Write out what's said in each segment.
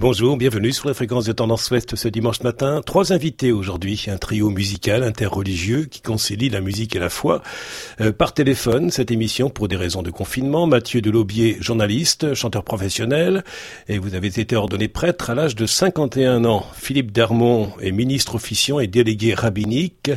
Bonjour, bienvenue sur la fréquence de Tendance Ouest ce dimanche matin. Trois invités aujourd'hui, un trio musical interreligieux qui concilie la musique et la foi. Euh, par téléphone, cette émission pour des raisons de confinement. Mathieu Delaubier, journaliste, chanteur professionnel, et vous avez été ordonné prêtre à l'âge de 51 ans. Philippe Darmon est ministre officiant et délégué rabbinique,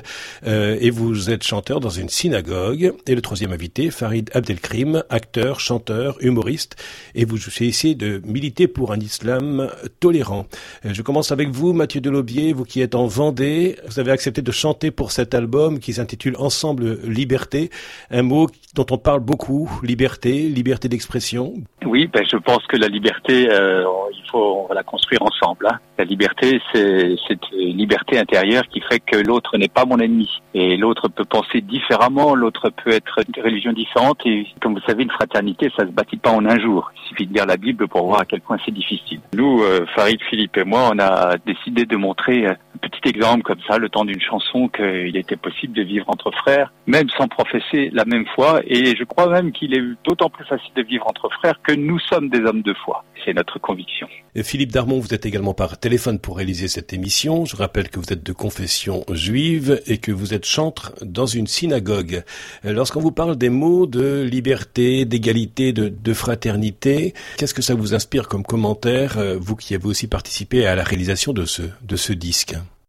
euh, et vous êtes chanteur dans une synagogue. Et le troisième invité, Farid Abdelkrim, acteur, chanteur, humoriste, et vous essayez de militer pour un islam tolérant. Euh, je commence avec vous, Mathieu Delobier, vous qui êtes en Vendée. Vous avez accepté de chanter pour cet album qui s'intitule Ensemble Liberté, un mot dont on parle beaucoup, liberté, liberté d'expression. Oui, ben, je pense que la liberté, euh, il faut on va la construire ensemble. Hein. La liberté, c'est cette liberté intérieure qui fait que l'autre n'est pas mon ennemi. Et l'autre peut penser différemment, l'autre peut être de religion différente. Et comme vous savez, une fraternité, ça se bâtit pas en un jour. Il suffit de lire la Bible pour voir à quel point c'est difficile. Nous, euh, Farid, Philippe et moi, on a décidé de montrer un petit exemple comme ça, le temps d'une chanson, qu'il était possible de vivre entre frères, même sans professer la même foi. Et je crois même qu'il est d'autant plus facile de vivre entre frères que nous sommes des hommes de foi. C'est notre conviction. Philippe Darmon, vous êtes également par téléphone pour réaliser cette émission. Je rappelle que vous êtes de confession juive et que vous êtes chantre dans une synagogue. Lorsqu'on vous parle des mots de liberté, d'égalité, de, fraternité, qu'est-ce que ça vous inspire comme commentaire, euh, vous qui avez aussi participé à la réalisation de ce, disque? euh,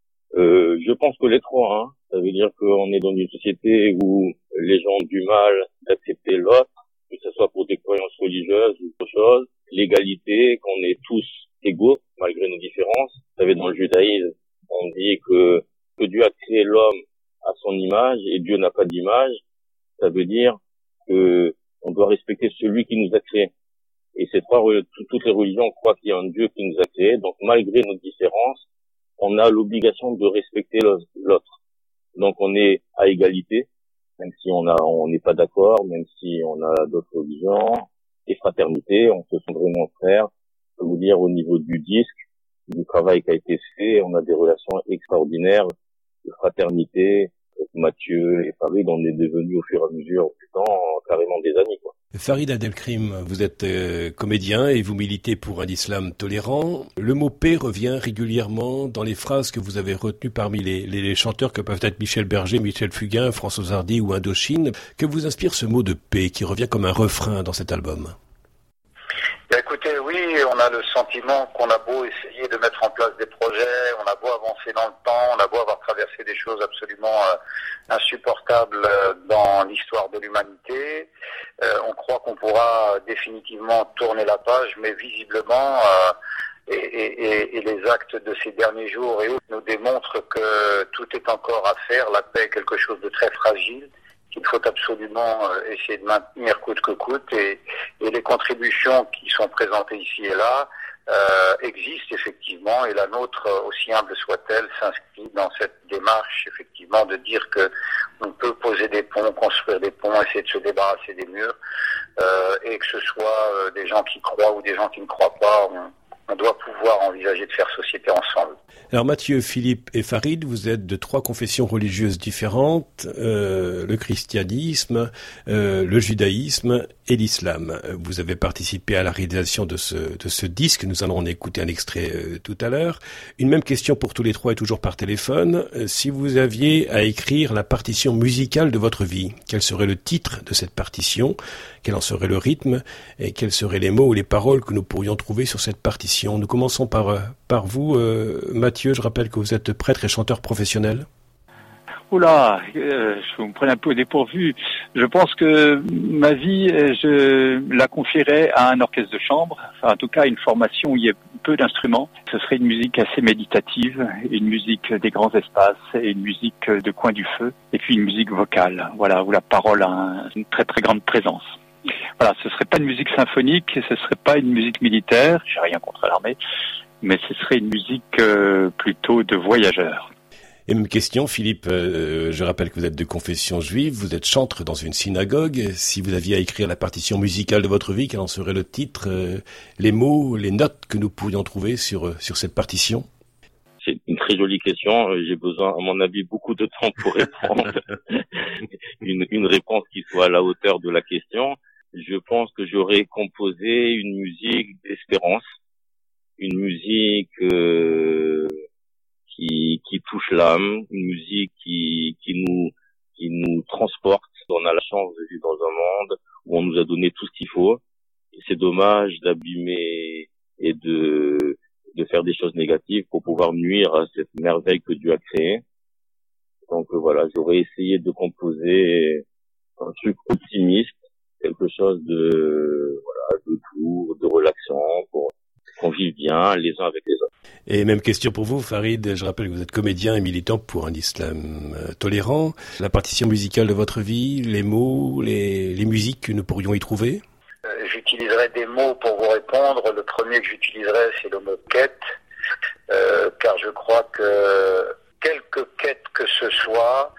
pense que les trois. Hein. Ça veut dire qu'on est dans une société où les gens ont du mal d'accepter l'autre, que ce soit pour des croyances religieuses ou autre chose. L'égalité, qu'on est tous égaux malgré nos différences. Vous savez, dans le judaïsme, on dit que, Dieu a créé l'homme à son image et Dieu n'a pas d'image. Ça veut dire que on doit respecter celui qui nous a créés. Et c'est pas toutes les religions croient qu'il y a un Dieu qui nous a créés. Donc malgré nos différences, on a l'obligation de respecter l'autre. Donc on est à égalité, même si on a on n'est pas d'accord, même si on a d'autres religions et fraternité, on se sent vraiment frères je peux vous dire au niveau du disque, du travail qui a été fait, on a des relations extraordinaires de fraternité. Mathieu et Farid, on est devenus au fur et à mesure du temps carrément des amis. Quoi. Farid Adelkrim, vous êtes euh, comédien et vous militez pour un islam tolérant. Le mot paix revient régulièrement dans les phrases que vous avez retenues parmi les, chanteurs que peuvent être Michel Berger, Michel Fugain, François Hardy ou Indochine. Que vous inspire ce mot de paix qui revient comme un refrain dans cet album? Écoutez, oui, on a le sentiment qu'on a beau essayer de mettre en place des projets, on a beau avancer dans le temps, on a beau avoir traversé des choses absolument euh, insupportables euh, dans l'histoire de l'humanité, euh, on croit qu'on pourra définitivement tourner la page, mais visiblement, et, et, et, les actes de ces derniers jours et autres nous démontrent que tout est encore à faire, la paix est quelque chose de très fragile qu'il faut absolument euh, essayer de maintenir coûte que coûte et, et les contributions qui sont présentées ici et là euh, existent effectivement et la nôtre, aussi humble soit-elle, s'inscrit dans cette démarche effectivement de dire que on peut poser des ponts, construire des ponts, essayer de se débarrasser des murs euh, et que ce soit euh, des gens qui croient ou des gens qui ne croient pas, on doit pouvoir envisager de faire société ensemble. Alors Mathieu, Philippe et Farid, vous êtes de trois confessions religieuses différentes, euh, le christianisme, euh, le judaïsme et l'islam. Vous avez participé à la réalisation de ce, de ce disque, nous allons en écouter un extrait euh, tout à l'heure. Une même question pour tous les trois et toujours par téléphone. Euh, si vous aviez à écrire la partition musicale de votre vie, quel serait le titre de cette partition? Quel en serait le rythme? Et quels seraient les mots ou les paroles que nous pourrions trouver sur cette partition? Nous commençons par, euh, par vous, Mathieu. Je rappelle que vous êtes prêtre et chanteur professionnel. Oula, euh, je me prends un peu au dépourvu. Je pense que ma vie, euh, je la confierais à un orchestre de chambre, enfin en tout cas une formation où il y a peu d'instruments. Ce serait une musique assez méditative, une musique des grands espaces et une musique de coin du feu, et puis une musique vocale, voilà, où la parole a une très très grande présence. Voilà, ce serait pas une musique symphonique, ce serait pas une musique militaire, j'ai rien contre l'armée, mais ce serait une musique euh, plutôt de voyageurs. Et même question, Philippe, euh, je rappelle que vous êtes de confession juive, vous êtes chantre dans une synagogue. Si vous aviez à écrire la partition musicale de votre vie, quel en serait le titre, euh, les mots, les notes que nous pourrions trouver sur, euh, sur cette partition? C'est une très jolie question. J'ai besoin, à mon avis, beaucoup de temps pour répondre. une, une réponse qui soit à la hauteur de la question. Je pense que j'aurais composé une musique d'espérance une musique euh, qui, qui touche l'âme, une musique qui, qui nous qui nous transporte. On a la chance de vivre dans un monde où on nous a donné tout ce qu'il faut. C'est dommage d'abîmer et de de faire des choses négatives pour pouvoir nuire à cette merveille que Dieu a créée. Donc euh, voilà, j'aurais essayé de composer un truc optimiste, quelque chose de voilà, de doux, de relaxant pour qu'on vive bien les uns avec les autres. Et même question pour vous, Farid. Je rappelle que vous êtes comédien et militant pour un islam euh, tolérant. La partition musicale de votre vie, les mots, les, les musiques que nous pourrions y trouver? Euh, J'utiliserai des mots pour vous répondre. Le premier que j'utiliserai, c'est le mot quête, euh, car je crois que quelque quête que ce soit,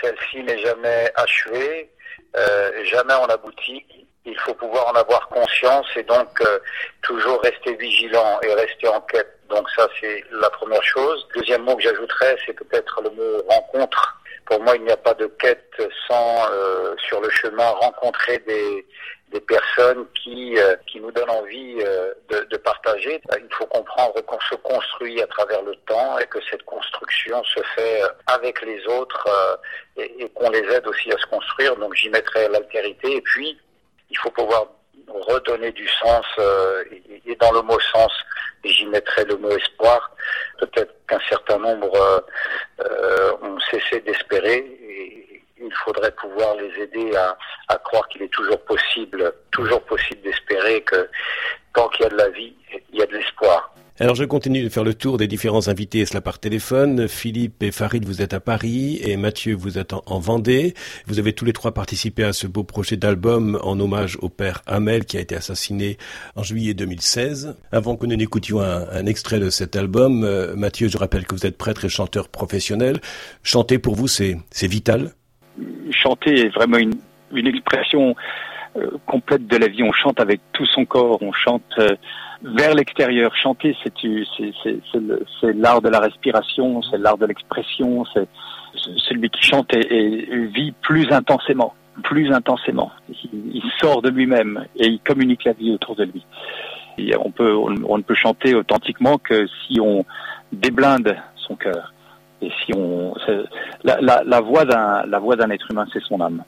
celle-ci n'est jamais achevée, euh, jamais en aboutit il faut pouvoir en avoir conscience et donc euh, toujours rester vigilant et rester en quête. Donc ça, c'est la première chose. Deuxième mot que j'ajouterais, c'est peut-être le mot rencontre. Pour moi, il n'y a pas de quête sans, euh, sur le chemin, rencontrer des, des personnes qui, euh, qui nous donnent envie de, de, partager. Il faut comprendre qu'on se construit à travers le temps et que cette construction se fait avec les autres et, et qu'on les aide aussi à se construire. Donc j'y mettrai l'altérité. Et puis, il faut pouvoir redonner du sens euh, et, dans le mot sens, j'y mettrai le mot espoir. Peut-être qu'un certain nombre euh, euh, ont cessé d'espérer et il faudrait pouvoir les aider à, à croire qu'il est toujours possible, toujours possible d'espérer que tant qu'il y a de la vie, il y a de l'espoir. Alors je continue de faire le tour des différents invités, cela par téléphone. Philippe et Farid, vous êtes à Paris et Mathieu, vous êtes en, Vendée. Vous avez tous les trois participé à ce beau projet d'album en hommage au père Hamel qui a été assassiné en juillet 2016. Avant que nous n'écoutions un, extrait de cet album, euh, Mathieu, je rappelle que vous êtes prêtre et chanteur professionnel. Chanter pour vous, c'est vital Chanter est vraiment une, une expression euh, complète de la vie. On chante avec tout son corps, on chante... Euh, vers l'extérieur. Chanter, c'est l'art de la respiration, c'est l'art de l'expression, c'est celui qui chante et, vit plus intensément, plus intensément. Il, sort de lui-même et il communique la vie autour de lui. on peut, on, ne peut chanter authentiquement que si on déblinde son cœur et si on, la, la, la voix d'un, la voix d'un être humain, c'est son âme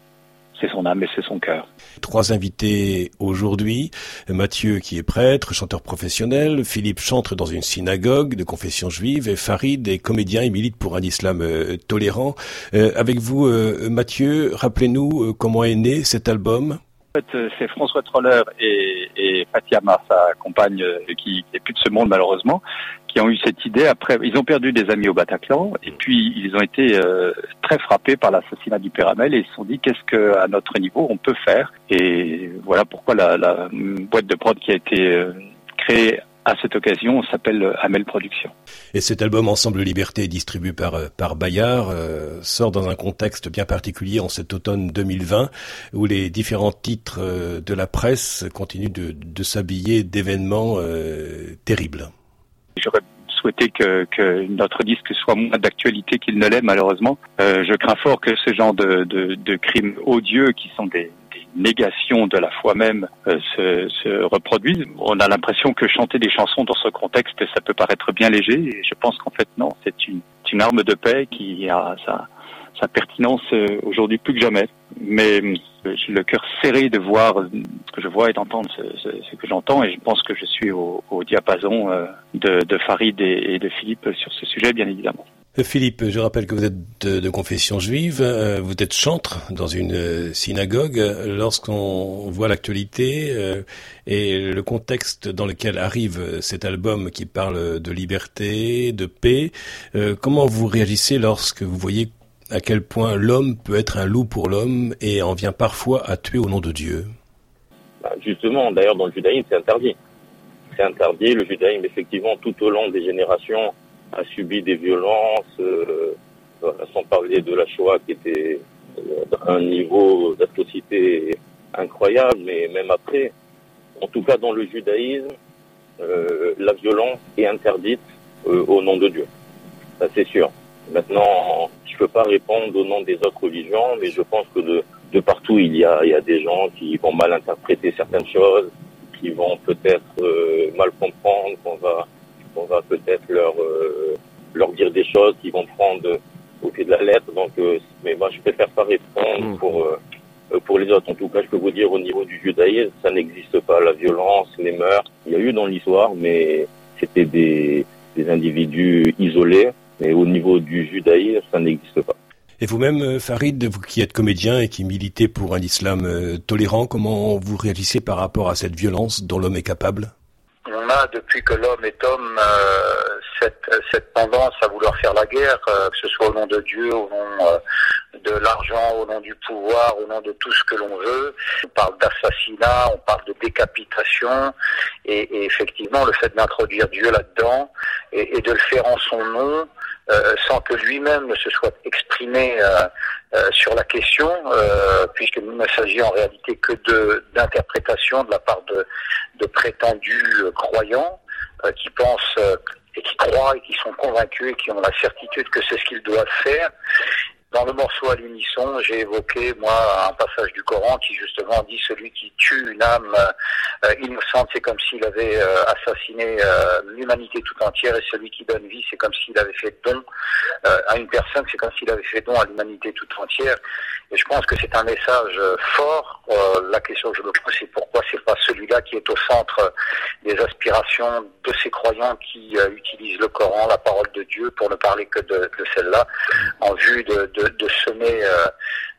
c'est son âme et c'est son cœur. Trois invités aujourd'hui. Mathieu qui est prêtre, chanteur professionnel. Philippe chantre dans une synagogue de confession juive. Et Farid est comédien et milite pour un islam euh, tolérant. Euh, avec vous, euh, Mathieu, rappelez-nous comment est né cet album. En fait, c'est François Troller et, et Fatiama, sa compagne, qui n'est plus de ce monde malheureusement, qui ont eu cette idée. Après, ils ont perdu des amis au Bataclan et puis ils ont été euh, très frappés par l'assassinat du père Hamel et ils se sont dit qu'est-ce que à notre niveau on peut faire? Et voilà pourquoi la, la boîte de prod qui a été euh, créée à cette occasion s'appelle Hamel Productions. Et cet album Ensemble Liberté, distribué par, euh, par Bayard, sort dans un contexte bien particulier en cet automne 2020, où les différents titres de la presse continuent de, de s'habiller d'événements terribles. J'aurais souhaité que, que, notre disque soit moins d'actualité qu'il ne l'est malheureusement. Euh, je crains fort que ce genre de, de, de crimes odieux qui sont des, négations de la foi même euh, se, se, reproduisent. On a l'impression que chanter des chansons dans ce contexte, ça peut paraître bien léger. Je pense qu'en fait non, c'est une, une arme de paix qui a sa, sa pertinence euh, aujourd'hui plus que jamais. Mais le cœur serré de voir ce que je vois et d'entendre ce, que j'entends et je pense que je suis au, diapason euh, de, Farid et, de Philippe sur ce sujet, bien évidemment. Philippe, je rappelle que vous êtes de, confession juive, vous êtes chantre dans une synagogue. Lorsqu'on voit l'actualité et le contexte dans lequel arrive cet album qui parle de liberté, de paix, comment vous réagissez lorsque vous voyez à quel point l'homme peut être un loup pour l'homme et en vient parfois à tuer au nom de Dieu bah, Justement, d'ailleurs, dans le judaïsme, c'est interdit. C'est interdit. Le judaïsme, effectivement, tout au long des générations, a subi des violences, euh, sans parler de la Shoah qui était euh, un niveau d'atrocité incroyable, mais même après, en tout cas dans le judaïsme, euh, la violence est interdite au nom de Dieu. Ça c'est sûr. Maintenant, je peux pas répondre au nom des autres religions, mais je pense que de, de partout il y, a, il y a des gens qui vont mal interpréter certaines choses, qui vont peut-être euh, mal comprendre qu'on va choses qui vont prendre au pied de la lettre. Donc, mais moi, je préfère pas répondre mmh. pour pour les autres. En tout cas, je peux vous dire au niveau du judaïsme, ça n'existe pas. La violence, les meurtres, il y a eu dans l'histoire, mais c'était des, des individus isolés. Mais au niveau du judaïsme, ça n'existe pas. Et vous-même, euh, Farid, vous qui êtes comédien et qui militez pour un islam euh, tolérant, comment vous réagissez par rapport à cette violence dont l'homme est capable? On a, depuis que l'homme est homme, euh, cette, cette, tendance à vouloir faire la guerre, que ce soit au nom de Dieu, au nom de l'argent, au nom du pouvoir, au nom de tout ce que l'on veut. On parle d'assassinat, on parle de décapitation, et, effectivement, le fait d'introduire Dieu là-dedans et, de le faire en son nom, euh, sans que lui-même ne se soit exprimé euh, euh, sur la question, puisqu'il ne s'agit en réalité que d'interprétation de la part de, de prétendus croyants qui pensent et qui croient et qui sont convaincus et qui ont la certitude que c'est ce qu'ils doivent faire dans le morceau à l'unisson, j'ai évoqué, moi, un passage du Coran qui justement dit celui qui tue une âme euh, innocente, c'est comme s'il avait euh, assassiné euh, l'humanité tout entière, et celui qui donne vie, c'est comme s'il avait fait don à une personne, c'est comme s'il avait fait don à l'humanité tout entière. Et je pense que c'est un message fort. la question que je me pose, c'est pourquoi c'est pas celui-là qui est au centre des aspirations de ces croyants qui utilisent le Coran, la parole de Dieu, pour ne parler que de, de celle-là, en vue de de, semer, euh,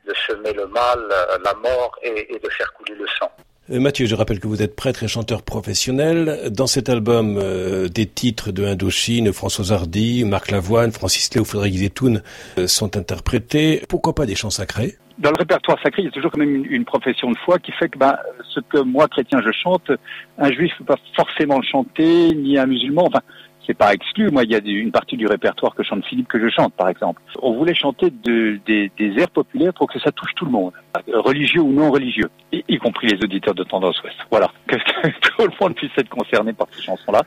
de semer le mal, euh, la mort et, de faire couler le sang. Euh, Mathieu, je rappelle que vous êtes prêtre et chanteur professionnel. Dans cet album, des titres de Indochine, François Hardy, Marc Lavoine, Francis Léo, Frédéric Zetoun sont interprétés. Pourquoi pas des chants sacrés? Dans le répertoire sacré, il y a toujours quand même une, profession de foi qui fait que ben, ce que moi, chrétien, je chante, un juif ne peut pas forcément le chanter, ni un musulman. Enfin, c'est pas exclu. Moi, il y a une partie du répertoire que chante Philippe que je chante, par exemple. On voulait chanter de, des, des, airs populaires pour que ça touche tout le monde, religieux ou non religieux, y, compris les auditeurs de Tendance Ouest. Voilà, que tout le monde puisse être concerné par ces chansons-là.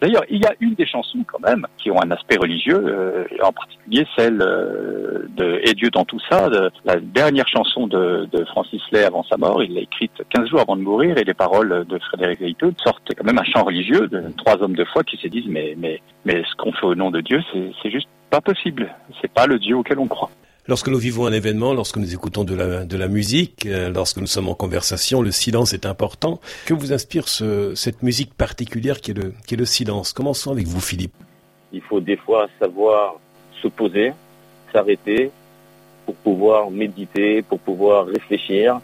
D'ailleurs, il y a une des chansons quand même qui ont un aspect religieux, euh, en particulier celle euh, de Et Dieu dans tout ça, la dernière chanson de, Francis Lay avant sa mort. Il l'a écrite 15 jours avant de mourir et les paroles de Frédéric Veiteux sortent quand même un chant religieux de trois hommes de foi qui se disent mais mais, mais ce qu'on fait au nom de Dieu, c'est juste pas possible. C'est pas le Dieu auquel on croit. Lorsque nous vivons un événement, lorsque nous écoutons de la, de la musique, euh, lorsque nous sommes en conversation, le silence est important. Que vous inspire ce, cette musique particulière qui est, le, qui est le silence? Commençons avec vous, Philippe. Il faut des fois savoir se poser, s'arrêter pour pouvoir méditer, pour pouvoir réfléchir.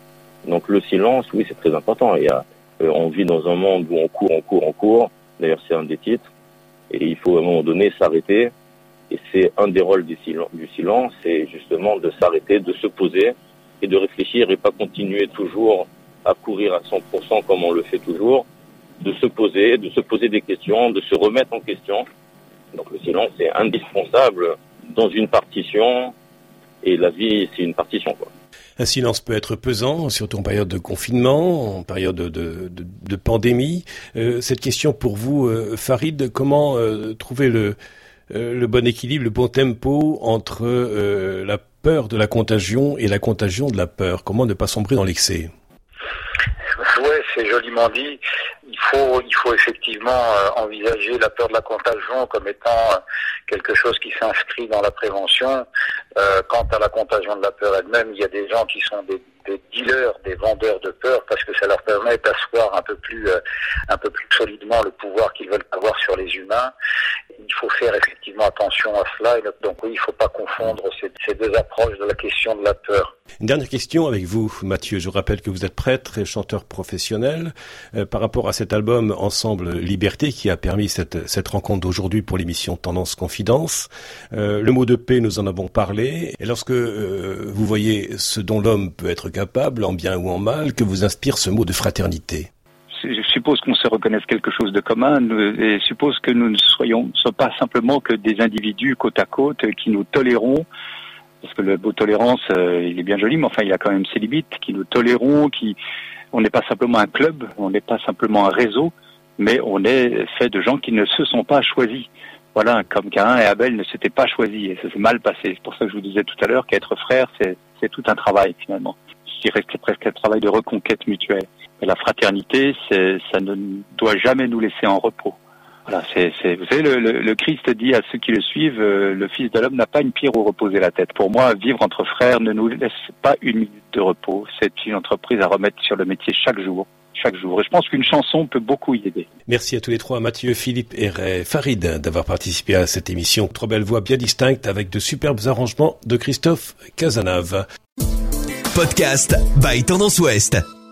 Donc le silence, oui, c'est très important. Il y a, euh, on vit dans un monde où on court, on court, on court. D'ailleurs, c'est un des titres. Et il faut à un moment donné s'arrêter. Et c'est un des rôles du silence, c'est justement de s'arrêter, de se poser et de réfléchir et pas continuer toujours à courir à 100% comme on le fait toujours, de se poser, de se poser des questions, de se remettre en question. Donc le silence est indispensable dans une partition et la vie c'est une partition quoi. Un silence peut être pesant, surtout en période de confinement, en période de, pandémie. Euh, cette question pour vous, euh, Farid, comment euh, trouver le, le bon équilibre, le bon tempo entre la peur de la contagion et la contagion de la peur? Comment ne pas sombrer dans l'excès? Ouais, c'est joliment dit. Il faut, il faut effectivement envisager la peur de la contagion comme étant quelque chose qui s'inscrit dans la prévention. Euh, quant à la contagion de la peur elle-même, il y a des gens qui sont des, des, dealers, des vendeurs de peur, parce que ça leur permet d'asseoir un peu plus, euh, un peu plus solidement le pouvoir qu'ils veulent avoir sur les humains. Il faut faire attention à cela. Et donc oui, il ne faut pas confondre ces, deux approches de la question de la peur. Une dernière question avec vous, Mathieu. Je rappelle que vous êtes prêtre et chanteur professionnel. Euh, par rapport à cet album Ensemble Liberté qui a permis cette, cette rencontre d'aujourd'hui pour l'émission Tendance Confidence, euh, le mot de paix, nous en avons parlé. Et lorsque euh, vous voyez ce dont l'homme peut être capable, en bien ou en mal, que vous inspire ce mot de fraternité? Je suppose qu'on se reconnaisse quelque chose de commun et suppose que nous ne soyons, pas simplement que des individus côte à côte qui nous tolérons parce que le mot tolérance, euh, il est bien joli, mais enfin, il a quand même ses limites, qui nous tolérons, qui, on n'est pas simplement un club, on n'est pas simplement un réseau, mais on est fait de gens qui ne se sont pas choisis. Voilà, comme Cain et Abel ne s'étaient pas choisis, et ça s'est mal passé. C'est pour ça que je vous disais tout à l'heure qu'être frère, c'est tout un travail, finalement. Je dirais que c'est presque un travail de reconquête mutuelle. Et la fraternité, c'est, ça ne doit jamais nous laisser en repos. Voilà, c'est, c'est, vous savez, le, le, Christ dit à ceux qui le suivent, euh, le Fils de l'homme n'a pas une pierre où reposer la tête. Pour moi, vivre entre frères ne nous laisse pas une minute de repos. C'est une entreprise à remettre sur le métier chaque jour. Chaque jour. Et je pense qu'une chanson peut beaucoup y aider. Merci à tous les trois, Mathieu, Philippe et Farid, d'avoir participé à cette émission. Trois belles voix bien distinctes avec de superbes arrangements de Christophe Casanave. Podcast by Tendance Ouest.